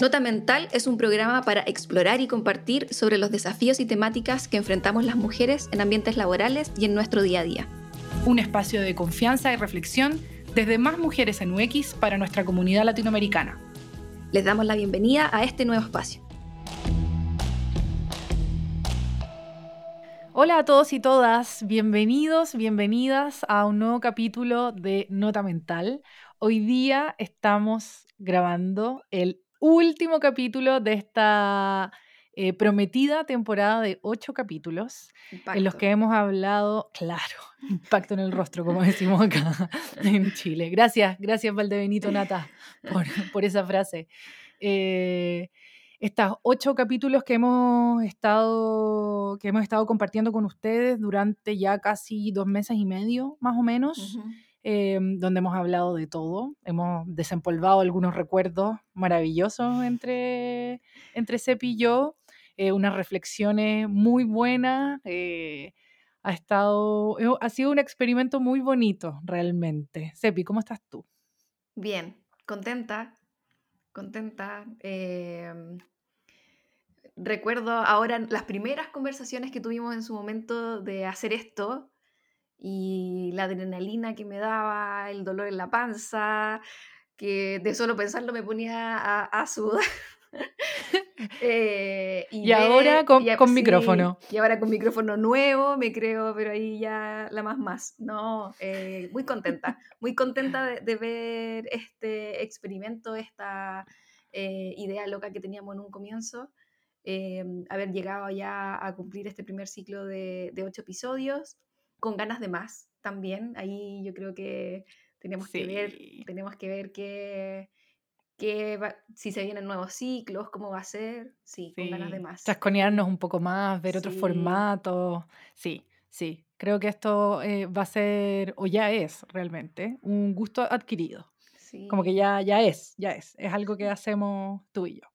Nota Mental es un programa para explorar y compartir sobre los desafíos y temáticas que enfrentamos las mujeres en ambientes laborales y en nuestro día a día. Un espacio de confianza y reflexión desde más mujeres en UX para nuestra comunidad latinoamericana. Les damos la bienvenida a este nuevo espacio. Hola a todos y todas, bienvenidos, bienvenidas a un nuevo capítulo de Nota Mental. Hoy día estamos grabando el último capítulo de esta eh, prometida temporada de ocho capítulos en los que hemos hablado, claro, impacto en el rostro, como decimos acá en Chile. Gracias, gracias Valdebenito Nata por, por esa frase. Eh, estos ocho capítulos que hemos estado que hemos estado compartiendo con ustedes durante ya casi dos meses y medio, más o menos. Em, donde hemos hablado de todo. Hemos desempolvado algunos recuerdos maravillosos entre, entre y yo, eh, unas reflexiones muy buenas. Eh, ha, estado, eh, ha sido un experimento muy bonito, realmente. Sepi, ¿cómo estás tú? Bien, contenta, contenta. Em, recuerdo ahora las primeras conversaciones que tuvimos en su momento de hacer esto y la adrenalina que me daba, el dolor en la panza, que de solo pensarlo me ponía a, sudar. Eh, y, ahora con, micrófono. Y ahora con micrófono nuevo, me creo, pero ahí ya la más más. No, eh, muy contenta, muy contenta de, ver este experimento, esta eh, idea loca que teníamos en un comienzo. haber llegado ya a cumplir este primer ciclo de, de ocho episodios con ganas de más también. Ahí yo creo que tenemos que ver, tenemos que ver qué, si se vienen nuevos ciclos, cómo va a ser. Sí, con ganas de más. Chasconearnos un poco más, ver otros formatos. Sí, sí. Creo que esto eh, va a ser, o ya es realmente, un gusto adquirido. Como que ya, ya es, ya es. Es algo que hacemos tú y yo.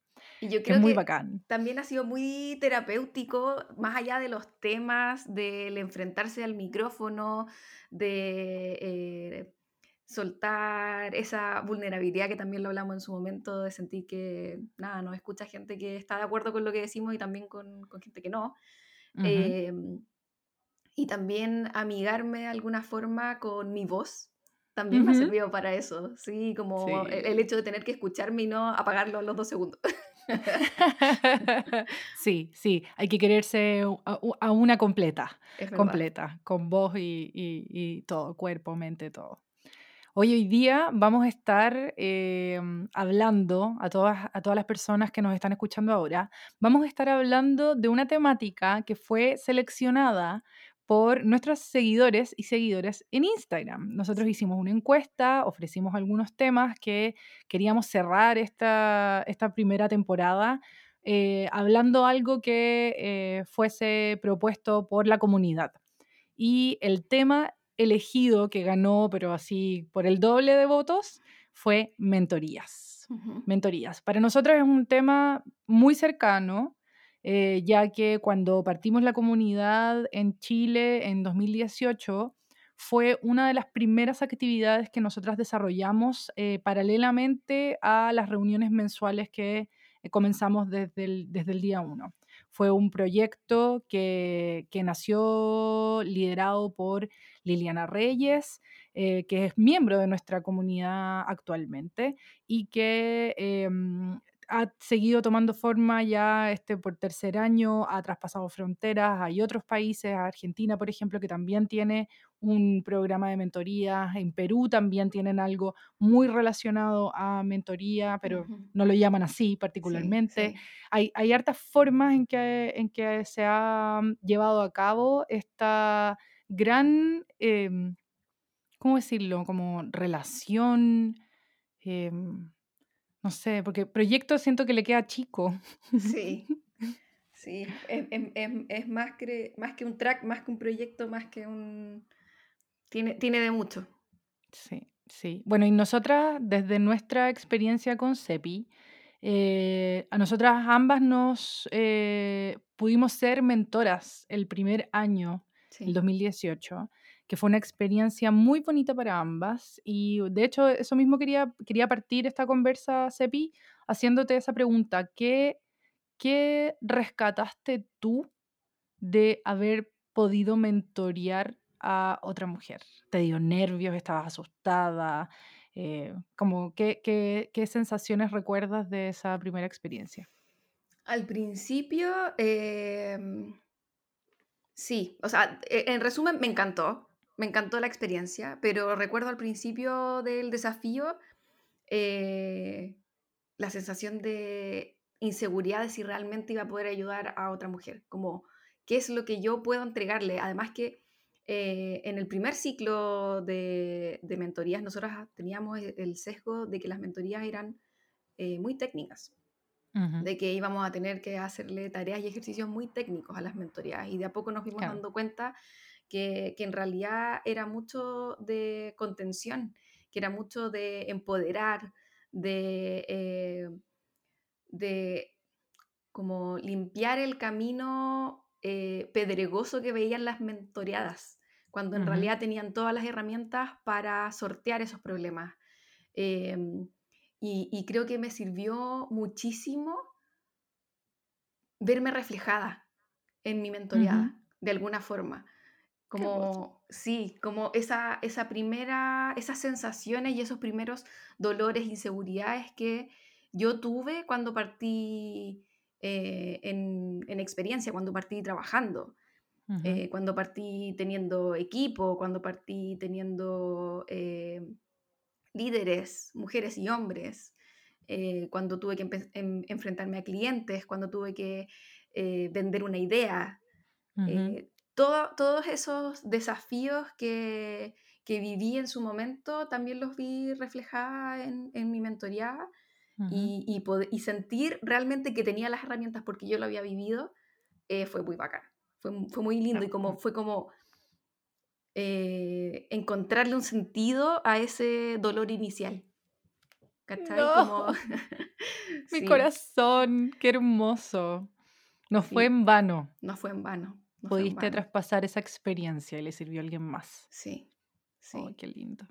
Y yo creo es muy que bacán. También ha sido muy terapéutico, más allá de los temas, del enfrentarse al micrófono, de eh, soltar esa vulnerabilidad que también lo hablamos en su momento, de sentir que, nada, nos escucha gente que está de acuerdo con lo que decimos y también con, con gente que no. Em, y también amigarme de alguna forma con mi voz, también me ha servido para eso, sí, como El, el, hecho de tener que escucharme y no apagarlo a los dos segundos. sí, sí, hay que quererse a, una completa, completa, con voz y, todo, cuerpo, mente, todo. Hoy, hoy día vamos a estar em, hablando a todas, a todas las personas que nos están escuchando ahora, vamos a estar hablando de una temática que fue seleccionada por nuestros seguidores y seguidoras en Instagram. Nosotros hicimos una encuesta, ofrecimos algunos temas que queríamos cerrar esta, esta primera temporada eh, hablando algo que eh, fuese propuesto por la comunidad. Y el tema elegido que ganó, pero así por el doble de votos, fue mentorías. Mentorías. Para nosotros es un tema muy cercano, eh, ya que cuando partimos la comunidad en Chile en 2018, fue una de las primeras actividades que nosotras desarrollamos eh, paralelamente a las reuniones mensuales que eh, comenzamos desde el, desde el día 1. Fue un proyecto que, que nació liderado por Liliana Reyes, que es miembro de nuestra comunidad actualmente y que em, ha seguido tomando forma ya este, por tercer año, ha traspasado fronteras, hay otros países, Argentina, por ejemplo, que también tiene un programa de mentoría, en Perú también tienen algo muy relacionado a mentoría, pero no lo llaman así particularmente. Hay, hay, hartas formas en que, en que se ha llevado a cabo esta gran, em, ¿cómo decirlo? Como relación. Em, no sé, porque proyecto siento que le queda chico. Sí, sí, es, más, que, más que un track, más que un proyecto, más que un... Tiene, tiene de mucho. Sí, sí. Bueno, y nosotras, desde nuestra experiencia con CEPI, eh, a nosotras ambas nos eh, pudimos ser mentoras el primer año, el 2018, que fue una experiencia muy bonita para ambas. Y de hecho, eso mismo quería, quería partir esta conversa, Sepi, haciéndote esa pregunta. ¿Qué, ¿Qué rescataste tú de haber podido mentorear a otra mujer? ¿Te dio nervios? ¿Estabas asustada? Eh, como, ¿qué, qué, qué sensaciones recuerdas de esa primera experiencia? Al principio, em, sí, o sea, e, en resumen, me encantó, me encantó la experiencia, pero recuerdo al principio del desafío eh, la sensación de inseguridad de si realmente iba a poder ayudar a otra mujer, como qué es lo que yo puedo entregarle. Además que eh, en el primer ciclo de, mentorías nosotros teníamos e, el sesgo de que las mentorías eran eh, muy técnicas de que íbamos a tener que hacerle tareas y ejercicios muy técnicos a las mentorías y de a poco nos fuimos dando cuenta que, que, en realidad era mucho de contención, que era mucho de empoderar, de, eh, de como limpiar el camino eh, pedregoso que veían las mentoreadas, cuando en realidad tenían todas las herramientas para sortear esos problemas. Em, y, creo que me sirvió muchísimo verme reflejada en mi mentoreada, de alguna forma. Como, sí, como esa, esa primera, esas sensaciones y esos primeros dolores, inseguridades que yo tuve cuando partí eh, en, en, experiencia, cuando partí trabajando, eh, cuando partí teniendo equipo, cuando partí teniendo eh, líderes, mujeres y hombres, cuando tuve que enfrentarme a clientes, cuando tuve que vender una idea. Eh, todos esos desafíos que, que, viví en su momento también los vi reflejados en, en, mi mentoría y, y, y, sentir realmente que tenía las herramientas porque yo lo había vivido fue muy bacán. Fue, fue muy lindo y como, fue como eh, encontrarle un sentido a ese dolor inicial. ¿Cachai? Mi corazón, qué hermoso. No fue en vano. No fue en vano. Pudiste traspasar esa experiencia y le sirvió a alguien más. Sí, sí. Oh, qué lindo.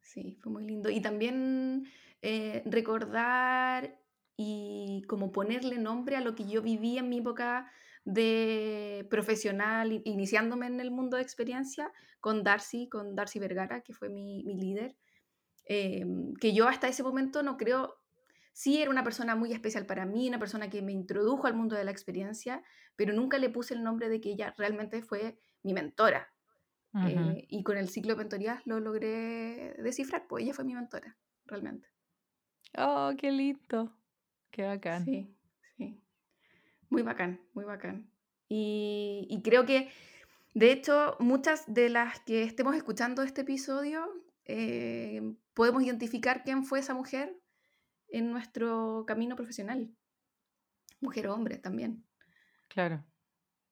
Sí, fue muy lindo. Y también eh, recordar y como ponerle nombre a lo que yo viví en mi época de profesional, iniciándome en el mundo de experiencia, con Darcy, con Darcy Vergara, que fue mi, líder, em, que yo hasta ese momento no creo, sí era una persona muy especial para mí, una persona que me introdujo al mundo de la experiencia, pero nunca le puse el nombre de que ella realmente fue mi mentora. Eh, y con el ciclo de mentorías lo logré descifrar, pues ella fue mi mentora, realmente. Oh, qué lindo. Qué bacán. Sí, sí. Muy bacán, muy bacán. Y, creo que, de hecho, muchas de las que estemos escuchando este episodio, eh, podemos identificar quién fue esa mujer en nuestro camino profesional. Mujer o hombre también. Claro.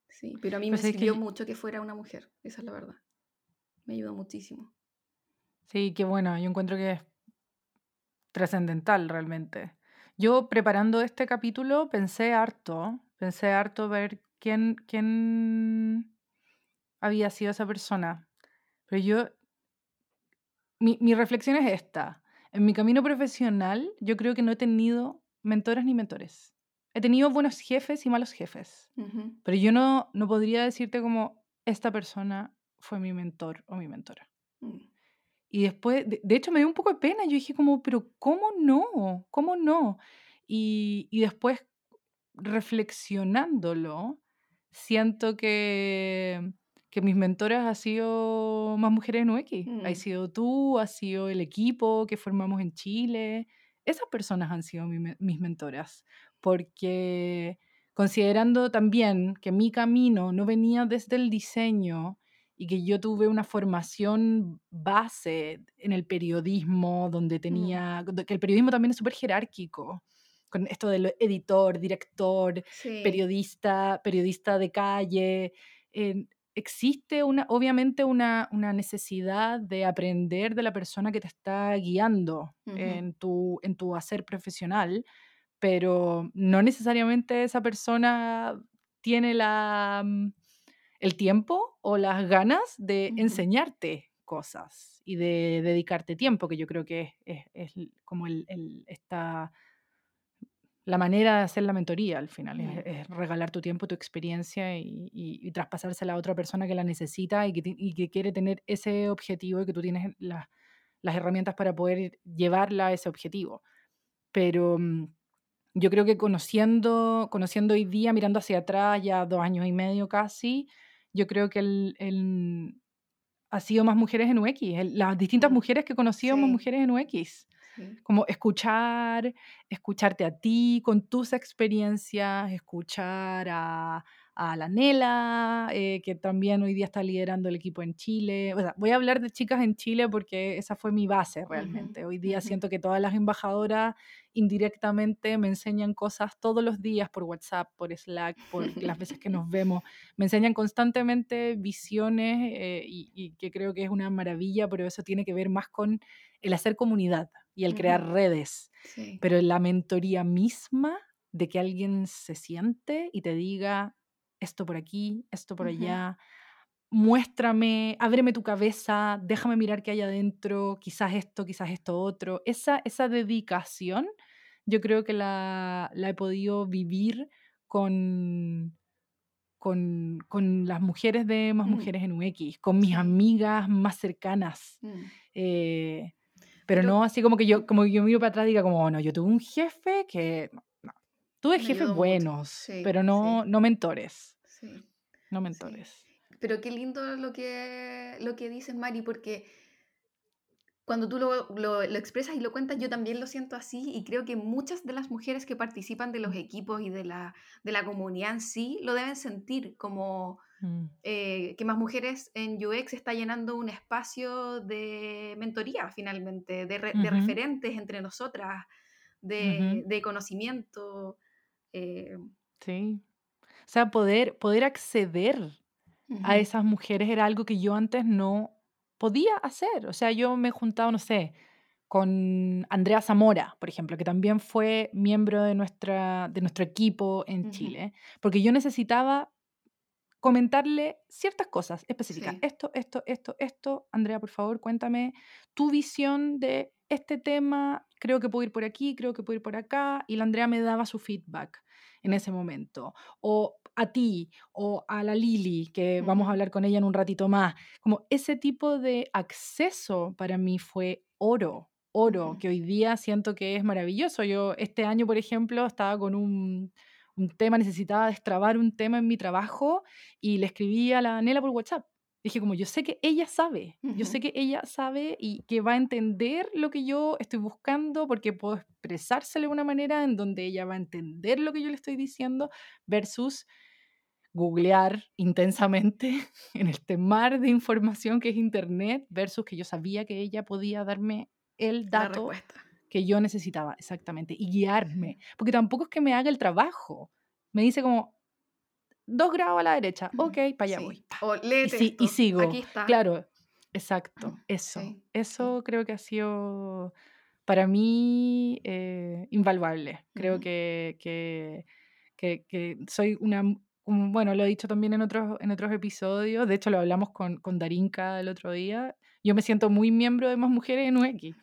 Sí, pero a mí me pues sirvió mucho que fuera una mujer, esa es la verdad. Me ayudó muchísimo. Sí, qué bueno, yo encuentro que es trascendental realmente. Yo preparando este capítulo pensé harto, pensé harto ver quién, quién había sido esa persona. Pero yo, mi, mi reflexión es esta. En mi camino profesional, yo creo que no he tenido mentoras ni mentores. He tenido buenos jefes y malos jefes. Pero yo no, no podría decirte como esta persona fue mi mentor o mi mentora. Mm. Y después, de, hecho, me dio un poco de pena. Yo dije como, pero ¿cómo no? ¿Cómo no? Y, y después, reflexionándolo, siento que, que mis mentoras han sido más mujeres en UX. Mm. Has sido tú, has sido el equipo que formamos en Chile. Esas personas han sido mis mentoras, porque considerando también que mi camino no venía desde el diseño, y que yo tuve una formación base en el periodismo, donde mm. tenía, que el periodismo también es súper jerárquico, con esto del editor, director, periodista, periodista de calle. Eh, existe una, obviamente una, una, necesidad de aprender de la persona que te está guiando en, tu, en tu hacer profesional, pero no necesariamente esa persona tiene la mm, el tiempo o las ganas de enseñarte cosas y de dedicarte tiempo, que yo creo que es, como el, esta, la manera de hacer la mentoría al final, es, regalar tu tiempo, tu experiencia y, traspasársela a otra persona que la necesita y que, quiere tener ese objetivo y que tú tienes las herramientas para poder llevarla a ese objetivo. Pero mm, yo creo que conociendo, conociendo hoy día, mirando hacia atrás, ya dos años y medio casi, yo creo que el, ha sido más mujeres en UX. las distintas mm, mujeres que he conocido, más mujeres en UX. Como escuchar, escucharte a ti con tus experiencias, escuchar a, a la Nela, eh, que también hoy día está liderando el equipo en Chile. O sea, voy a hablar de chicas en Chile porque esa fue mi base realmente. Hoy día siento que todas las embajadoras indirectamente me enseñan cosas todos los días por WhatsApp, por Slack, por las veces que nos vemos. Me enseñan constantemente visiones eh, y, que creo que es una maravilla, pero eso tiene que ver más con el hacer comunidad y el crear redes. Pero la mentoría misma de que alguien se siente y te diga, esto por aquí, esto por allá, muéstrame, ábreme tu cabeza, déjame mirar qué hay adentro, quizás esto, quizás esto otro. Esa, esa dedicación yo creo que la, he podido vivir con, con, las mujeres de Más mm. Mujeres en UX, con mis amigas más cercanas. Mm. Eh, pero, no así como que yo, como yo miro para atrás y diga como, oh, no, yo tuve un jefe que... No, Tuve jefes buenos, pero no, no mentores. No mentores. Pero qué lindo lo que, lo que dices, Mari, porque cuando tú lo, lo, expresas y lo cuentas, yo también lo siento así y creo que muchas de las mujeres que participan de los equipos y de la, de la comunidad en sí lo deben sentir como mm. eh, que más mujeres en UX está llenando un espacio de mentoría finalmente, de, de referentes entre nosotras, de, de conocimiento. Eh, sí. O sea, poder, poder acceder a esas mujeres era algo que yo antes no podía hacer. O sea, yo me he juntado, no sé, con Andrea Zamora, por ejemplo, que también fue miembro de, nuestra, de nuestro equipo en Chile, porque yo necesitaba comentarle ciertas cosas específicas. Esto, esto, esto, esto. Andrea, por favor, cuéntame tu visión de este tema. Creo que puedo ir por aquí, creo que puedo ir por acá. Y la Andrea me daba su feedback en ese momento. O a ti o a la Lili, que vamos a hablar con ella en un ratito más. Como ese tipo de acceso para mí fue oro, oro, que hoy día siento que es maravilloso. Yo este año, por ejemplo, estaba con un, un tema, necesitaba destrabar un tema en mi trabajo y le escribí a la Nela por WhatsApp. Dije como yo sé que ella sabe, yo sé que ella sabe y que va a entender lo que yo estoy buscando porque puedo expresárselo de una manera en donde ella va a entender lo que yo le estoy diciendo versus googlear intensamente en este mar de información que es internet versus que yo sabía que ella podía darme el dato que yo necesitaba exactamente y guiarme, porque tampoco es que me haga el trabajo. Me dice como, dos grados a la derecha, ok, para allá voy. y, sigo. Aquí está. Claro, exacto, eso. eso creo que ha sido para mí eh, invaluable. Creo que, que, que, soy una, bueno, lo he dicho también en otros, en otros episodios, de hecho lo hablamos con, con Darinka el otro día, yo me siento muy miembro de Más Mujeres en UX.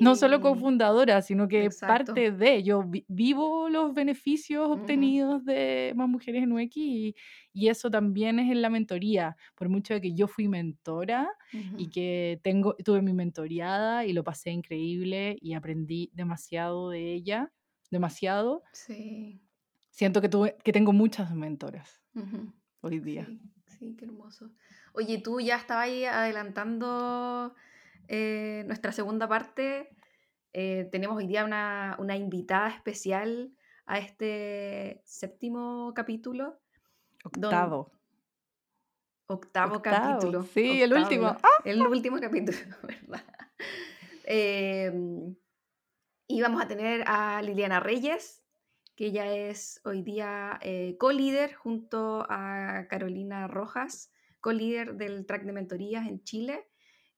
No solo cofundadora, sino que parte de, yo vivo los beneficios obtenidos de Más Mujeres en UX y, eso también es en la mentoría, por mucho de que yo fui mentora y que tengo, tuve mi mentoriada y lo pasé increíble y aprendí demasiado de ella, demasiado. Sí. Siento que, tuve, que tengo muchas mentoras hoy día. Sí, qué hermoso. Oye, tú ya estabas ahí adelantando eh, nuestra segunda parte. Eh, tenemos hoy día una, invitada especial a este séptimo capítulo. Octavo. Octavo, capítulo. Sí, el último. ¡Ah! El último capítulo, ¿verdad? Em, y vamos a tener a Liliana Reyes, que ella es hoy día eh, co-líder junto a Carolina Rojas, co-líder del track de mentorías en Chile.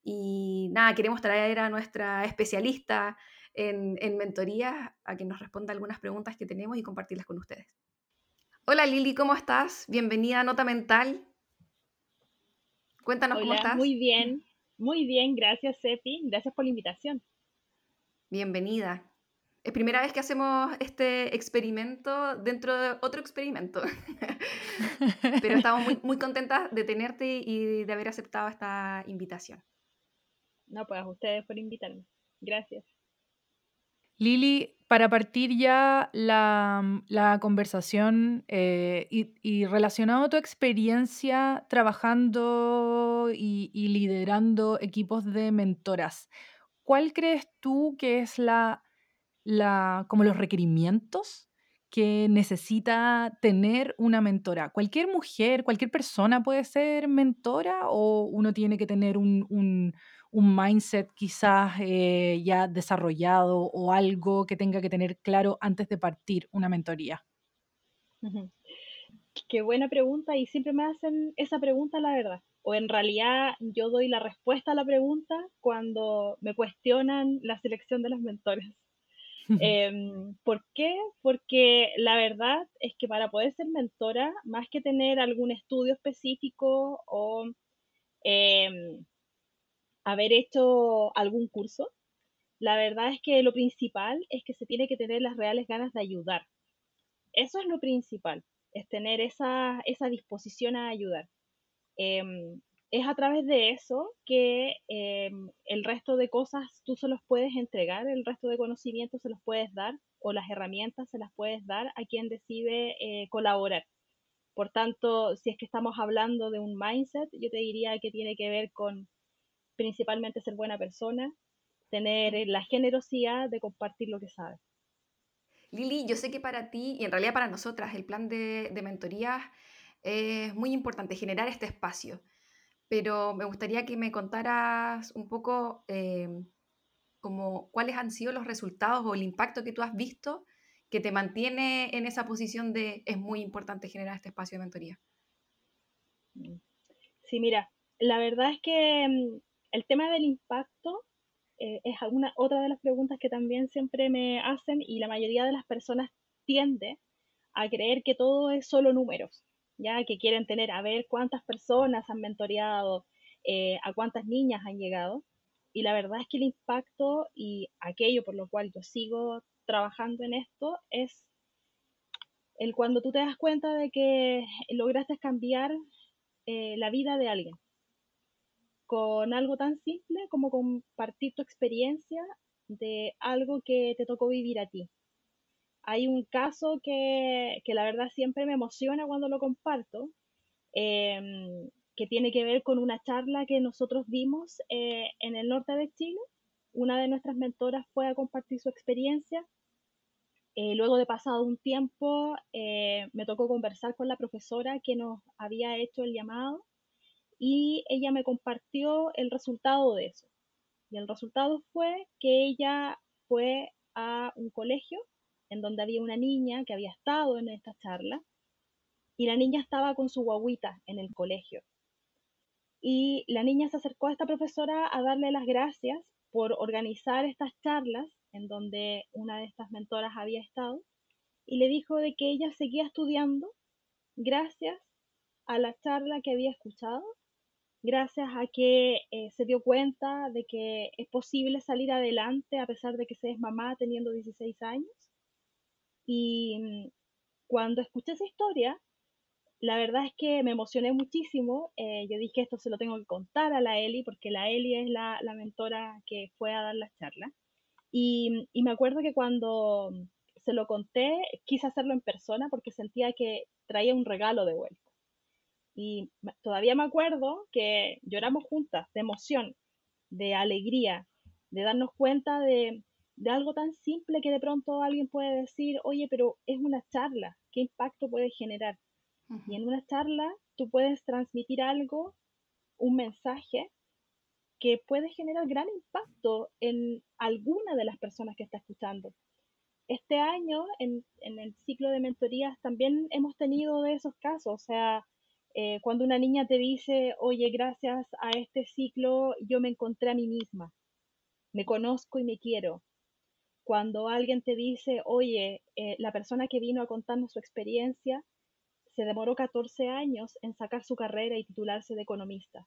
Y nada, queremos traer a nuestra especialista en, en mentorías a que nos responda algunas preguntas que tenemos y compartirlas con ustedes. Hola Lili, ¿cómo estás? Bienvenida a Nota Mental. Cuéntanos cómo estás. Muy bien, muy bien, gracias Sepi, gracias por la invitación. Bienvenida. Es primera vez que hacemos este experimento dentro de otro experimento. Pero estamos muy, muy contentas de tenerte y de haber aceptado esta invitación. No, pues a ustedes por invitarme. Gracias. Lili, para partir ya la, conversación eh, y, relacionado a tu experiencia trabajando y, y, liderando equipos de mentoras, ¿cuál crees tú que es la la, como los requerimientos que necesita tener una mentora. Cualquier mujer, cualquier persona puede ser mentora o uno tiene que tener un, un, mindset quizás eh, ya desarrollado o algo que tenga que tener claro antes de partir una mentoría. Qué buena pregunta y siempre me hacen esa pregunta, la verdad. O en realidad yo doy la respuesta a la pregunta cuando me cuestionan la selección de los mentores. Em, ¿Por qué? Porque la verdad es que para poder ser mentora, más que tener algún estudio específico o em, haber hecho algún curso, la verdad es que lo principal es que se tiene que tener las reales ganas de ayudar. Eso es lo principal, es tener esa, esa disposición a ayudar. Em, es a través de eso que em, el resto de cosas tú se los puedes entregar, el resto de conocimientos se los puedes dar o las herramientas se las puedes dar a quien decide eh, colaborar. Por tanto, si es que estamos hablando de un mindset, yo te diría que tiene que ver con principalmente ser buena persona, tener la generosidad de compartir lo que sabes. Lili, yo sé que para ti y en realidad para nosotras el plan de, de mentoría es muy importante, generar este espacio pero me gustaría que me contaras un poco eh, como cuáles han sido los resultados o el impacto que tú has visto que te mantiene en esa posición de es muy importante generar este espacio de mentoría. Mm. Sí, mira, la verdad es que mm, el tema del impacto eh, es alguna, otra de las preguntas que también siempre me hacen y la mayoría de las personas tiende a creer que todo es solo números ya que quieren tener a ver cuántas personas han mentoreado, eh, a cuántas niñas han llegado. Y la verdad es que el impacto y aquello por lo cual yo sigo trabajando en esto es el cuando tú te das cuenta de que lograste cambiar eh, la vida de alguien con algo tan simple como compartir tu experiencia de algo que te tocó vivir a ti hay un caso que, la verdad siempre me emociona cuando lo comparto, em, que tiene que ver con una charla que nosotros dimos eh, en el norte de Chile. Una de nuestras mentoras fue a compartir su experiencia. Eh, luego de pasado un tiempo, eh, me tocó conversar con la profesora que nos había hecho el llamado y ella me compartió el resultado de eso. Y el resultado fue que ella fue a un colegio en donde había una niña que había estado en esta charla y la niña estaba con su guaguita en el colegio. Y la niña se acercó a esta profesora a darle las gracias por organizar estas charlas en donde una de estas mentoras había estado y le dijo de que ella seguía estudiando gracias a la charla que había escuchado, gracias a que eh, se dio cuenta de que es posible salir adelante a pesar de que se es mamá teniendo 16 años y mm, cuando escuché esa historia, la verdad es que me emocioné muchísimo. Eh, yo dije, esto se lo tengo que contar a la Eli, porque la Eli es la, mentora que fue a dar la charla. Y, y, me acuerdo que cuando se lo conté, quise hacerlo en persona porque sentía que traía un regalo de vuelta. Y todavía me acuerdo que lloramos juntas de emoción, de alegría, de darnos cuenta de, de algo tan simple que de pronto alguien puede decir, oye, pero es una charla, ¿qué impacto puede generar? Y en una charla tú puedes transmitir algo, un mensaje que puede generar gran impacto en alguna de las personas que está escuchando. Este año, en, el ciclo de mentorías, también hemos tenido de esos casos, o sea, eh, cuando una niña te dice, oye, gracias a este ciclo yo me encontré a mí misma, me conozco y me quiero, cuando alguien te dice, oye, eh, la persona que vino a contarnos su experiencia se demoró 14 años en sacar su carrera y titularse de economista.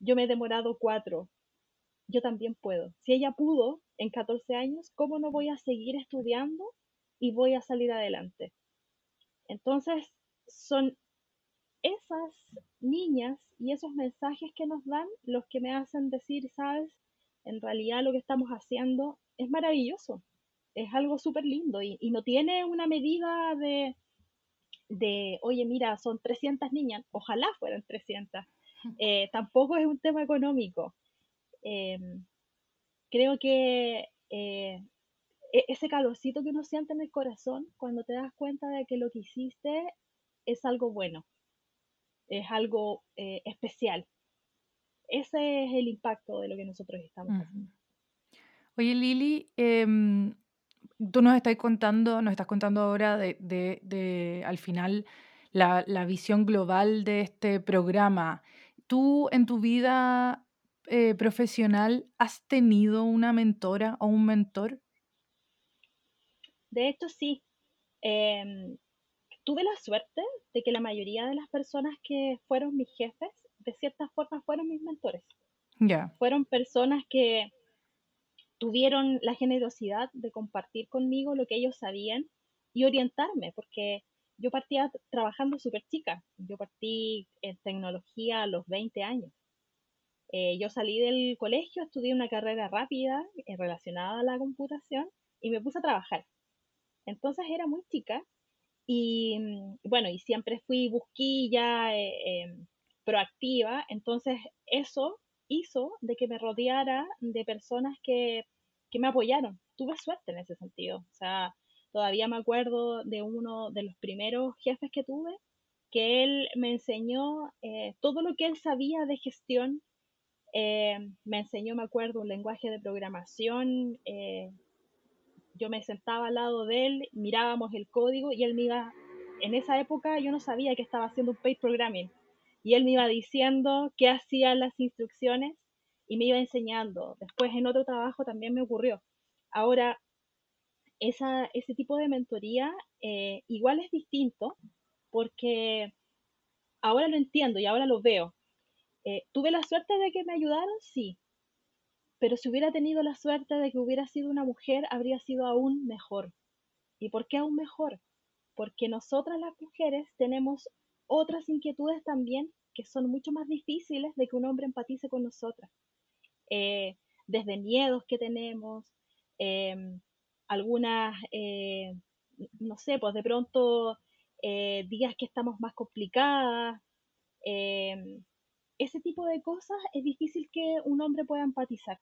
yo me he demorado cuatro, yo también puedo. Si ella pudo en 14 años, ¿cómo no voy a seguir estudiando y voy a salir adelante? Entonces, son esas niñas y esos mensajes que nos dan los que me hacen decir, sabes, en realidad lo que estamos haciendo es maravilloso, es algo súper lindo y, no tiene una medida de, de, oye, mira, son 300 niñas, ojalá fueran 300. Eh, tampoco es un tema económico. Em, creo que eh, e-, ese calorcito que uno siente en el corazón cuando te das cuenta de que lo que hiciste es algo bueno, es algo eh, especial. Ese es el impacto de lo que nosotros estamos haciendo. Oye, Lili, em, tú nos estás contando, nos estás contando ahora de, de, al final la, la, visión global de este programa. ¿Tú en tu vida eh, profesional has tenido una mentora o un mentor? De hecho, sí. Em, tuve la suerte de que la mayoría de las personas que fueron mis jefes, de cierta forma, fueron mis mentores. Ya. Fueron personas que tuvieron la generosidad de compartir conmigo lo que ellos sabían y orientarme, porque yo partía trabajando súper chica. Yo partí en tecnología a los 20 años. Eh, yo salí del colegio, estudié una carrera rápida eh, relacionada a la computación y me puse a trabajar. Entonces era muy chica y mm, bueno, y siempre fui busquilla, eh, em, proactiva, entonces eso hizo de que me rodeara de personas que, que me apoyaron. Tuve suerte en ese sentido. O sea, todavía me acuerdo de uno de los primeros jefes que tuve, que él me enseñó eh, todo lo que él sabía de gestión. Eh, me enseñó, me acuerdo, un lenguaje de programación yo me sentaba al lado de él, mirábamos el código y él me iba, en esa época yo no sabía que estaba haciendo un page programming y él me iba diciendo qué hacían las instrucciones y me iba enseñando. Después en otro trabajo también me ocurrió. Ahora, ese tipo de mentoría eh, igual es distinto porque ahora lo entiendo y ahora lo veo. Eh, ¿Tuve la suerte de que me ayudaron? Sí, pero si hubiera tenido la suerte de que hubiera sido una mujer, habría sido aún mejor. ¿Y por qué aún mejor? Porque nosotras las mujeres tenemos otras inquietudes también que son mucho más difíciles de que un hombre empatice con nosotras. Eh, desde miedos que tenemos, em, algunas, eh, no sé, pues de pronto eh, días que estamos más complicadas, em, ese tipo de cosas es difícil que un hombre pueda empatizar.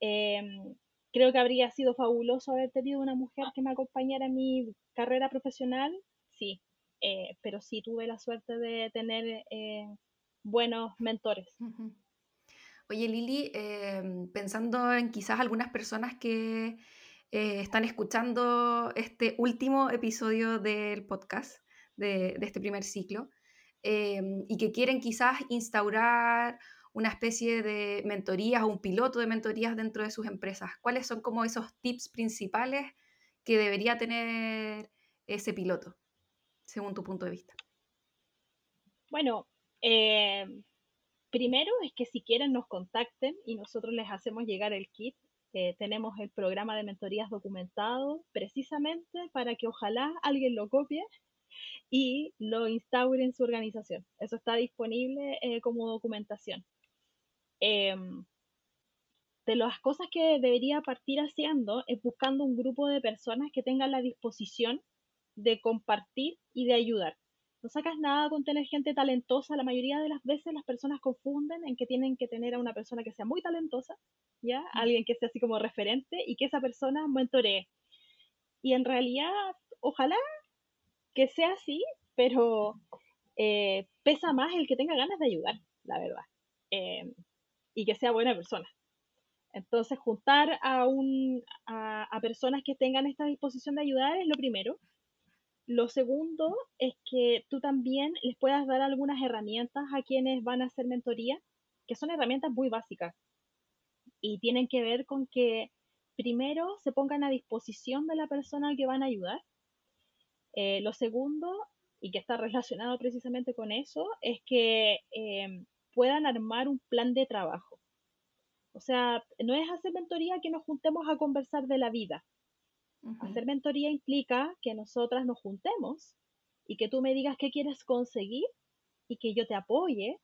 Em, creo que habría sido fabuloso haber tenido una mujer que me acompañara en mi carrera profesional, sí, eh, pero sí tuve la suerte de tener eh, buenos mentores. Oye Lili, em, pensando en quizás algunas personas que eh, están escuchando este último episodio del podcast, de, de este primer ciclo, em, y que quieren quizás instaurar una especie de mentorías o un piloto de mentorías dentro de sus empresas? ¿Cuáles son como esos tips principales que debería tener ese piloto, según tu punto de vista? Bueno, eh, primero es que si quieren nos contacten y nosotros les hacemos llegar el kit. Eh, tenemos el programa de mentorías documentado precisamente para que ojalá alguien lo copie y lo instaure en su organización. Eso está disponible eh, como documentación. Em, de las cosas que debería partir haciendo es buscando un grupo de personas que tengan la disposición de compartir y de ayudar. No sacas nada con tener gente talentosa. La mayoría de las veces las personas confunden en que tienen que tener a una persona que sea muy talentosa, ¿ya? Alguien que sea así como referente y que esa persona mentoree. Y en realidad, ojalá que sea así, pero eh, pesa más el que tenga ganas de ayudar, la verdad. Em, y que sea buena persona. Entonces, juntar a, un, a, personas que tengan esta disposición de ayudar es lo primero. Lo segundo es que tú también les puedas dar algunas herramientas a quienes van a hacer mentoría, que son herramientas muy básicas y tienen que ver con que primero se pongan a disposición de la persona que van a ayudar. Eh, lo segundo, y que está relacionado precisamente con eso, es que eh, puedan armar un plan de trabajo. O sea, no es hacer mentoría que nos juntemos a conversar de la vida. Hacer mentoría implica que nosotras nos juntemos y que tú me digas qué quieres conseguir y que yo te apoye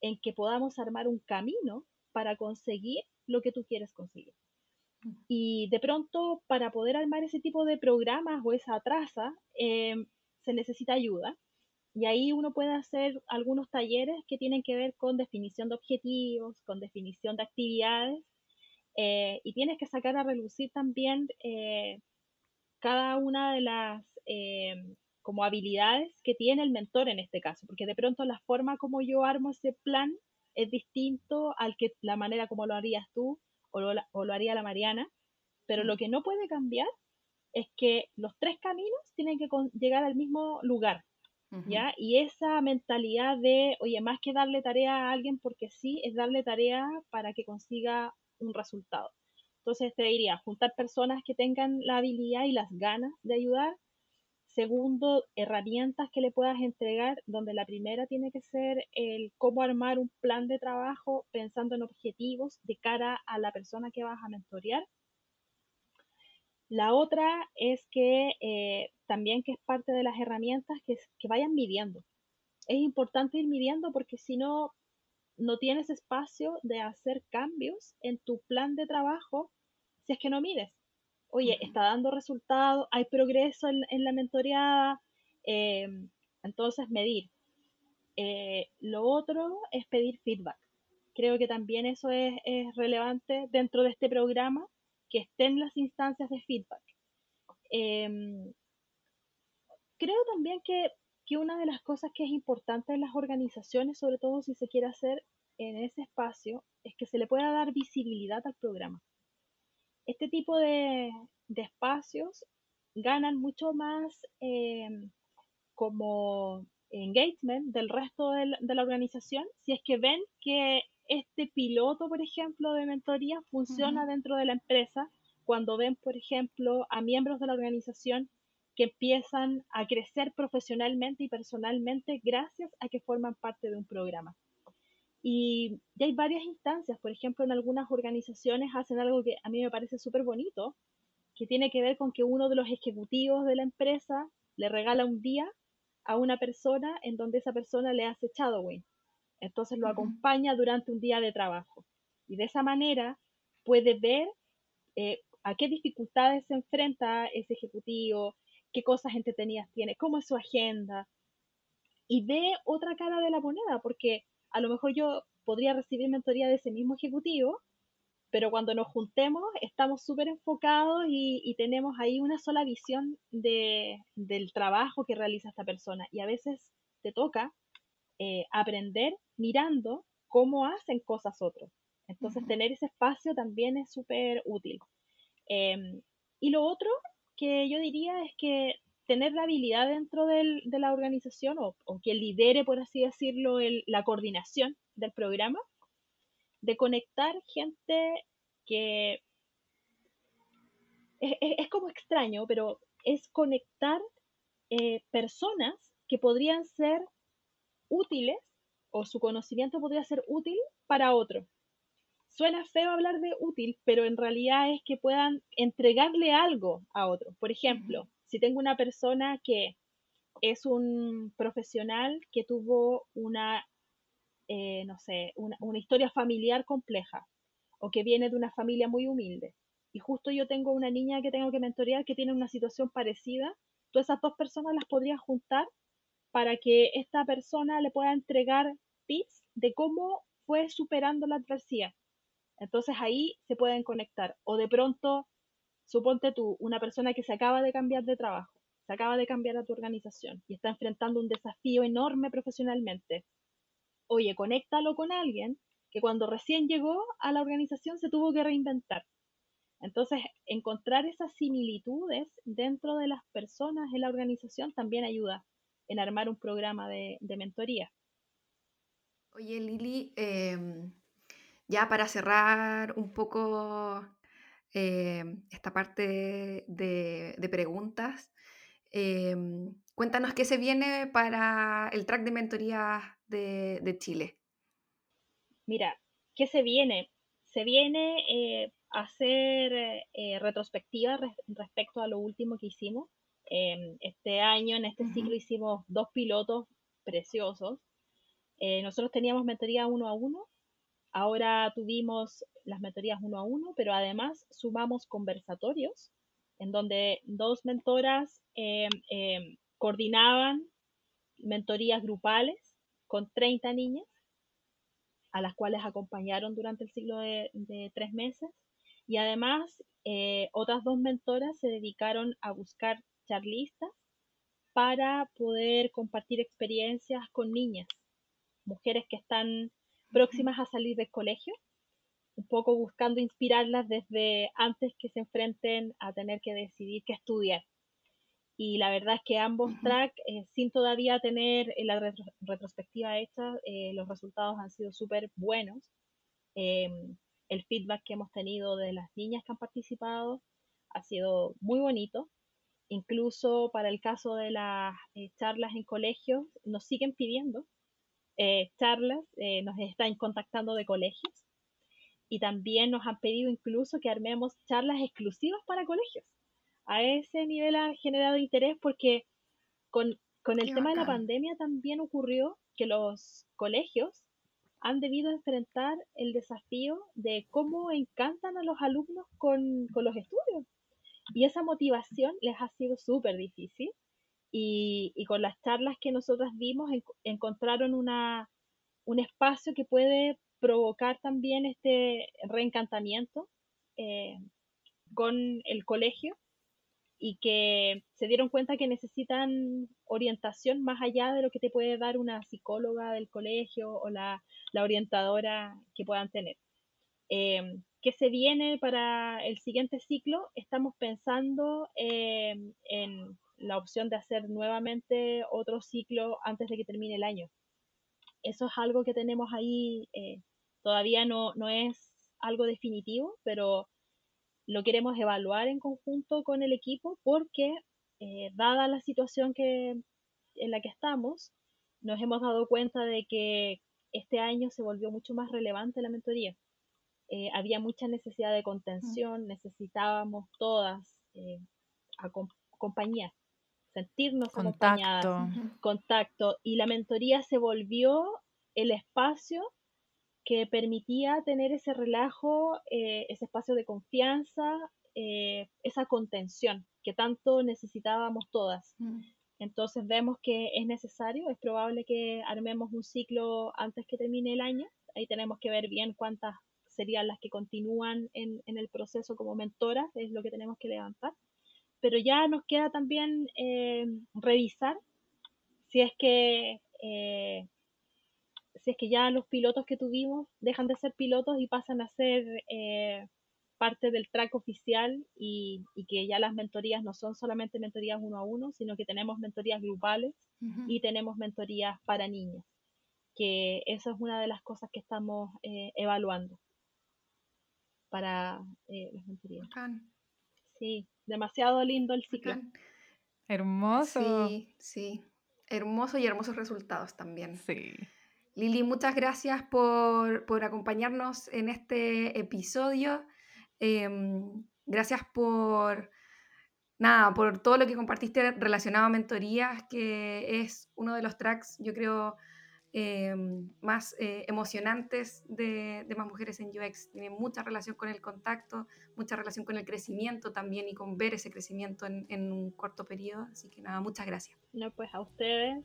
en que podamos armar un camino para conseguir lo que tú quieres conseguir. Y de pronto, para poder armar ese tipo de programas o esa traza, em, se necesita ayuda. Y ahí uno puede hacer algunos talleres que tienen que ver con definición de objetivos, con definición de actividades. Eh, y tienes que sacar a relucir también eh, cada una de las em, como habilidades que tiene el mentor en este caso, porque de pronto la forma como yo armo ese plan es distinto al que la manera como lo harías tú o lo, o lo haría la Mariana, pero lo mm. que no puede cambiar es que los tres caminos tienen que llegar al mismo lugar, ¿ya? Y esa mentalidad de, oye, más que darle tarea a alguien porque sí, es darle tarea para que consiga un resultado. Entonces te diría, juntar personas que tengan la habilidad y las ganas de ayudar, Segundo, herramientas que le puedas entregar, donde la primera tiene que ser el cómo armar un plan de trabajo pensando en objetivos de cara a la persona que vas a mentorear. La otra es que eh, también que es parte de las herramientas que, que vayan midiendo. Es importante ir midiendo porque si no, no tienes espacio de hacer cambios en tu plan de trabajo si es que no mides oye, está dando resultados, hay progreso en, la mentoreada, eh, entonces medir. Eh, lo otro es pedir feedback. Creo que también eso es, relevante dentro de este programa, que estén las instancias de feedback. Em, creo también que, que una de las cosas que es importante en las organizaciones, sobre todo si se quiere hacer en ese espacio, es que se le pueda dar visibilidad al programa. Este tipo de, espacios ganan mucho más eh, como engagement del resto de la, organización si es que ven que este piloto, por ejemplo, de mentoría funciona dentro de la empresa, cuando ven, por ejemplo, a miembros de la organización que empiezan a crecer profesionalmente y personalmente gracias a que forman parte de un programa. Y ya hay varias instancias, por ejemplo, en algunas organizaciones hacen algo que a mí me parece súper bonito, que tiene que ver con que uno de los ejecutivos de la empresa le regala un día a una persona en donde esa persona le hace shadowing. Entonces lo acompaña durante un día de trabajo. Y de esa manera puede ver eh, a qué dificultades se enfrenta ese ejecutivo, qué cosas entretenidas tiene, cómo es su agenda. Y ve otra cara de la moneda, porque a lo mejor yo podría recibir mentoría de ese mismo ejecutivo, pero cuando nos juntemos estamos súper enfocados y, tenemos ahí una sola visión de, del trabajo que realiza esta persona. Y a veces te toca eh, aprender mirando cómo hacen cosas otros. Entonces, tener ese espacio también es súper útil. Em, y lo otro que yo diría es que tener la habilidad dentro de la organización o, o, que lidere, por así decirlo, la coordinación del programa, de conectar gente que es, como extraño, pero es conectar eh, personas que podrían ser útiles o su conocimiento podría ser útil para otro. Suena feo hablar de útil, pero en realidad es que puedan entregarle algo a otro. Por ejemplo, si tengo una persona que es un profesional que tuvo una, eh, no sé, una, historia familiar compleja o que viene de una familia muy humilde y justo yo tengo una niña que tengo que mentorear que tiene una situación parecida, todas esas dos personas las podría juntar para que esta persona le pueda entregar tips de cómo fue superando la adversidad. Entonces ahí se pueden conectar. O de pronto Suponte tú, una persona que se acaba de cambiar de trabajo, se acaba de cambiar a tu organización y está enfrentando un desafío enorme profesionalmente. Oye, conéctalo con alguien que cuando recién llegó a la organización se tuvo que reinventar. Entonces, encontrar esas similitudes dentro de las personas en la organización también ayuda en armar un programa de, mentoría. Oye, Lili, em, ya para cerrar un poco Em, esta parte de, preguntas. Em, cuéntanos qué se viene para el track de mentoría de, Chile. Mira, ¿qué se viene? Se viene eh, a hacer eh, retrospectiva respecto a lo último que hicimos. Em, este año, en este ciclo, hicimos dos pilotos preciosos. Eh, nosotros teníamos mentoría uno a uno, ahora tuvimos las mentorías uno a uno, pero además sumamos conversatorios en donde dos mentoras em, em, coordinaban mentorías grupales con 30 niñas, a las cuales acompañaron durante el ciclo de, tres meses. Y además, eh, otras dos mentoras se dedicaron a buscar charlistas para poder compartir experiencias con niñas, mujeres que están próximas a salir del colegio, un poco buscando inspirarlas desde antes que se enfrenten a tener que decidir qué estudiar. Y la verdad es que ambos tracks, eh, sin todavía tener la retrospectiva hecha, eh, los resultados han sido súper buenos. Em, el feedback que hemos tenido de las niñas que han participado ha sido muy bonito. Incluso para el caso de las eh, charlas en colegios, nos siguen pidiendo charlas, nos están contactando de colegios y también nos han pedido incluso que armemos charlas exclusivas para colegios a ese nivel ha generado interés porque con, el tema de la pandemia también ocurrió que los colegios han debido enfrentar el desafío de cómo encantan a los alumnos con, los estudios. Y esa motivación les ha sido súper difícil. Y, con las charlas que nosotras vimos encontraron una, un espacio que puede provocar también este reencantamiento eh, con el colegio y que se dieron cuenta que necesitan orientación más allá de lo que te puede dar una psicóloga del colegio o la, orientadora que puedan tener. Eh, ¿Qué se viene para el siguiente ciclo? Estamos pensando em, en la opción de hacer nuevamente otro ciclo antes de que termine el año. Eso es algo que tenemos ahí, eh, todavía no, no es algo definitivo, pero lo queremos evaluar en conjunto con el equipo porque, eh, dada la situación que, en la que estamos, nos hemos dado cuenta de que este año se volvió mucho más relevante la mentoría. Eh, había mucha necesidad de contención, necesitábamos todas eh, compañía, sentirnos acompañadas, contacto, y la mentoría se volvió el espacio que permitía tener ese relajo, eh, ese espacio de confianza, eh, esa contención que tanto necesitábamos todas. Mm. Entonces vemos que es necesario, es probable que armemos un ciclo antes que termine el año. Ahí tenemos que ver bien cuántas serían las que continúan en, el proceso como mentoras, es lo que tenemos que levantar. Pero ya nos queda también eh, revisar si es que si es que ya los pilotos que tuvimos dejan de ser pilotos y pasan a ser eh, parte del track oficial y, que ya las mentorías no son solamente mentorías uno a uno, sino que tenemos mentorías grupales y tenemos mentorías para niños, que esa es una de las cosas que estamos eh, evaluando para eh, las mentorías. Sí, demasiado lindo el ciclo. Hermoso. Sí, sí. Hermoso y hermosos resultados también. Sí. Lili, muchas gracias por, acompañarnos en este episodio. Em, gracias por, nada, por todo lo que compartiste relacionado a mentorías, que es uno de los tracks, yo creo, em, más eh, emocionantes de, Más Mujeres en UX. Tiene mucha relación con el contacto, mucha relación con el crecimiento también y con ver ese crecimiento en, en un corto periodo. Así que nada, muchas gracias. No, pues a ustedes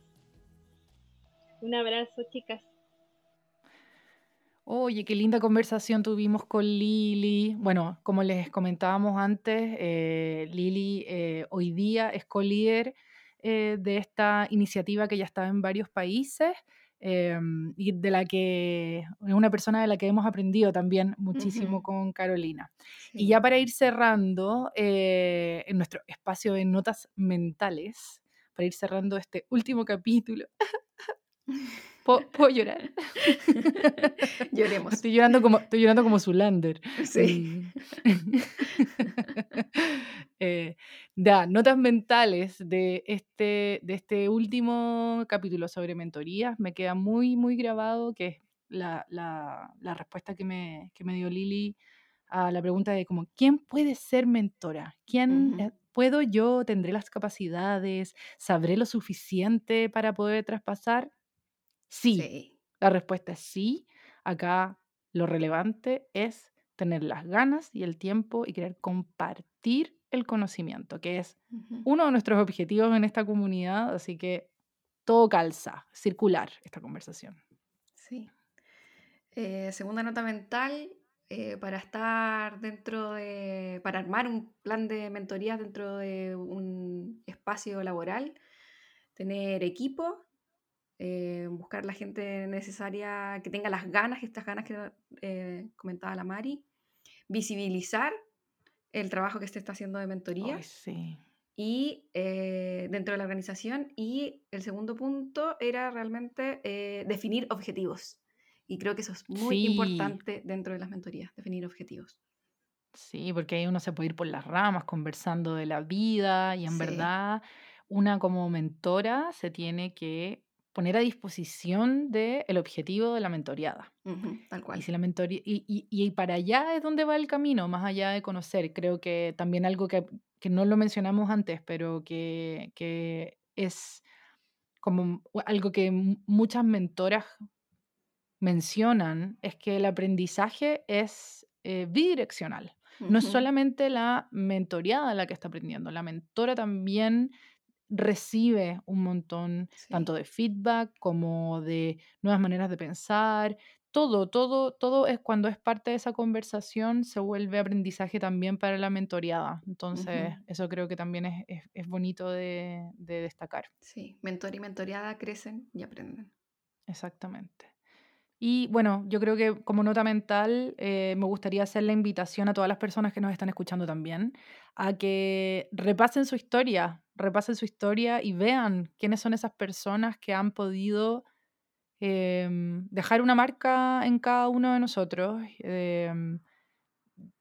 un abrazo, chicas. Oye, qué linda conversación tuvimos con Lili. Bueno, como les comentábamos antes, eh, Lili eh, hoy día es co-líder eh, de esta iniciativa que ya está en varios países y de la que es una persona de la que hemos aprendido también muchísimo con Carolina. Y ya para ir cerrando en nuestro espacio de notas mentales, para ir cerrando este último capítulo. ¿Puedo, llorar? Lloremos. Estoy llorando como, estoy llorando como Zulander. Sí. eh, notas mentales de este, de este último capítulo sobre mentorías. Me queda muy, muy grabado que la, respuesta que me, me, dio Lili a la pregunta de como, ¿quién puede ser mentora? ¿Quién eh, puedo yo? ¿Tendré las capacidades? ¿Sabré lo suficiente para poder traspasar? Sí. La respuesta es sí. Acá lo relevante es tener las ganas y el tiempo y querer compartir el conocimiento, que es uno de nuestros objetivos en esta comunidad, así que todo calza, circular esta conversación. Sí. Eh, segunda nota mental, eh, para estar dentro de, para armar un plan de mentoría dentro de un espacio laboral, tener equipo, eh, buscar la gente necesaria que tenga las ganas, estas ganas que comentaba la Mari, visibilizar el trabajo que se está haciendo de mentoría. Y dentro de la organización. Y el segundo punto era realmente definir objetivos. Y creo que eso es muy importante dentro de las mentorías, definir objetivos. Sí, porque ahí uno se puede ir por las ramas conversando de la vida y en verdad una como mentora se tiene que poner a disposición del el objetivo de la mentoreada. tal cual. Y, si la mentoría, y, y, y, para allá es donde va el camino, más allá de conocer. Creo que también algo que, que no lo mencionamos antes, pero que, que es como algo que muchas mentoras mencionan es que el aprendizaje es eh, bidireccional. No es solamente la mentoreada la que está aprendiendo, la mentora también recibe un montón tanto de feedback como de nuevas maneras de pensar. Todo, todo, todo es cuando es parte de esa conversación se vuelve aprendizaje también para la mentoreada. Entonces, eso creo que también es, bonito de, de, destacar. Sí, mentor y mentoreada crecen y aprenden. Exactamente. Y bueno, yo creo que como nota mental eh, me gustaría hacer la invitación a todas las personas que nos están escuchando también a que repasen su historia, repasen su historia y vean quiénes son esas personas que han podido em, dejar una marca en cada uno de nosotros em,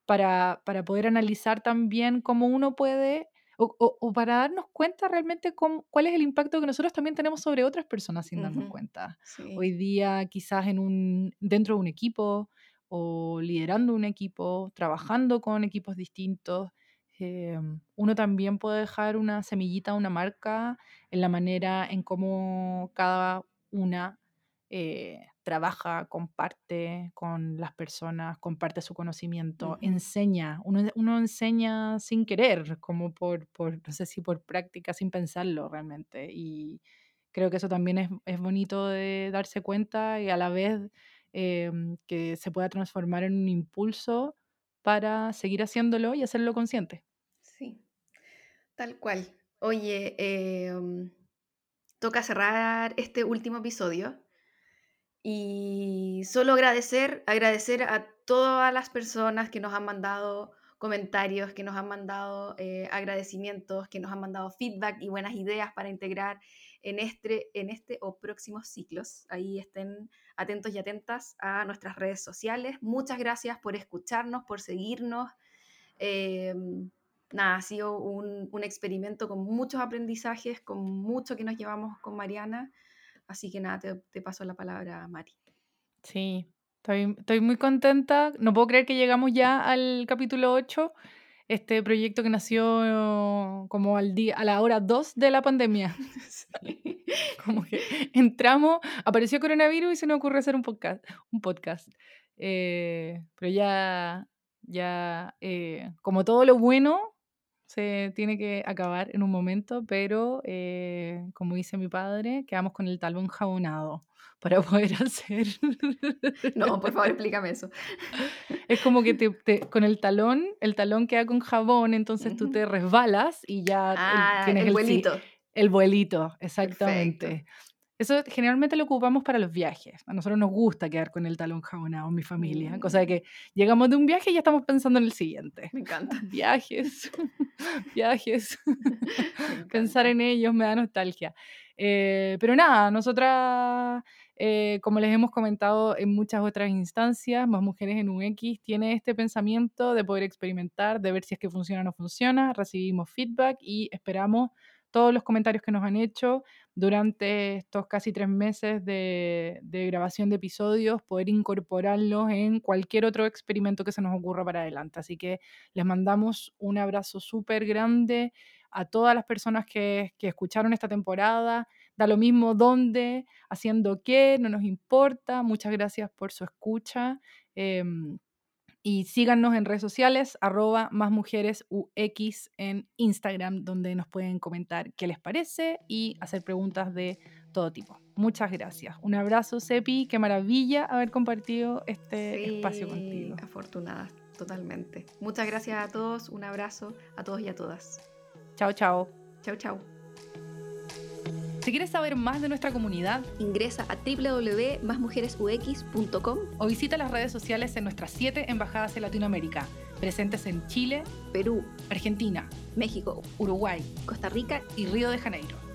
para, para poder analizar también cómo uno puede o, para darnos cuenta realmente cuál es el impacto que nosotros también tenemos sobre otras personas sin darnos cuenta. Hoy día quizás en un, dentro de un equipo o liderando un equipo, trabajando con equipos distintos, eh, uno también puede dejar una semillita, una marca en la manera en cómo cada una eh, trabaja, comparte con las personas, comparte su conocimiento, enseña. Uno, enseña sin querer, como por, por, no sé si por práctica, sin pensarlo realmente. Y creo que eso también es, es bonito de darse cuenta y a la vez em, que se pueda transformar en un impulso para seguir haciéndolo y hacerlo consciente. Sí, tal cual. Oye, em, toca cerrar este último episodio y solo agradecer, agradecer a todas las personas que nos han mandado comentarios, que nos han mandado eh, agradecimientos, que nos han mandado feedback y buenas ideas para integrar en este, en este o próximos ciclos. Ahí estén atentos y atentas a nuestras redes sociales. Muchas gracias por escucharnos, por seguirnos. Eh, nada, ha sido un, un experimento con muchos aprendizajes, con mucho que nos llevamos con Mariana. Así que nada, te, paso la palabra, Mari. Sí, estoy, estoy, muy contenta. No puedo creer que llegamos ya al capítulo 8, este proyecto que nació como al día, a la hora 2 de la pandemia. Como que entramos, apareció coronavirus y se nos ocurre hacer un podcast. Un podcast. Eh, pero ya, ya eh, como todo lo bueno, se tiene que acabar en un momento, pero eh, como dice mi padre, quedamos con el talón jabonado para poder hacer. No, por favor, explícame eso. Es como que te, con el talón, el talón queda con jabón, entonces tú te resbalas y ya ah, tienes el, vuelito. El vuelito, exactamente. Eso generalmente lo ocupamos para los viajes. A nosotros nos gusta quedar con el talón jabonado mi familia. Cosa de mm. que llegamos de un viaje y ya estamos pensando en el siguiente. Me encanta. Viajes, viajes. Pensar en ellos me da nostalgia. Eh, pero nada, nosotras, eh, como les hemos comentado en muchas otras instancias, Más Mujeres en un X tiene este pensamiento de poder experimentar, de ver si es que funciona o no funciona. Recibimos feedback y esperamos todos los comentarios que nos han hecho durante estos casi tres meses de, grabación de episodios, poder incorporarlos en cualquier otro experimento que se nos ocurra para adelante. Así que les mandamos un abrazo súper grande a todas las personas que, escucharon esta temporada. Da lo mismo dónde, haciendo qué, no nos importa. Muchas gracias por su escucha. Em, y síganos en redes sociales, arroba más mujeres UX en Instagram, donde nos pueden comentar qué les parece y hacer preguntas de todo tipo. Muchas gracias. Un abrazo, Sepi. Qué maravilla haber compartido este espacio contigo. Afortunada, totalmente. Muchas gracias a todos. Un abrazo a todos y a todas. Chao, chao. Chao, chao. Si quieres saber más de nuestra comunidad, ingresa a www.másmujeresux.com o visita las redes sociales en nuestras siete embajadas en Latinoamérica, presentes en Chile, Perú, Argentina, México, Uruguay, Costa Rica y Río de Janeiro.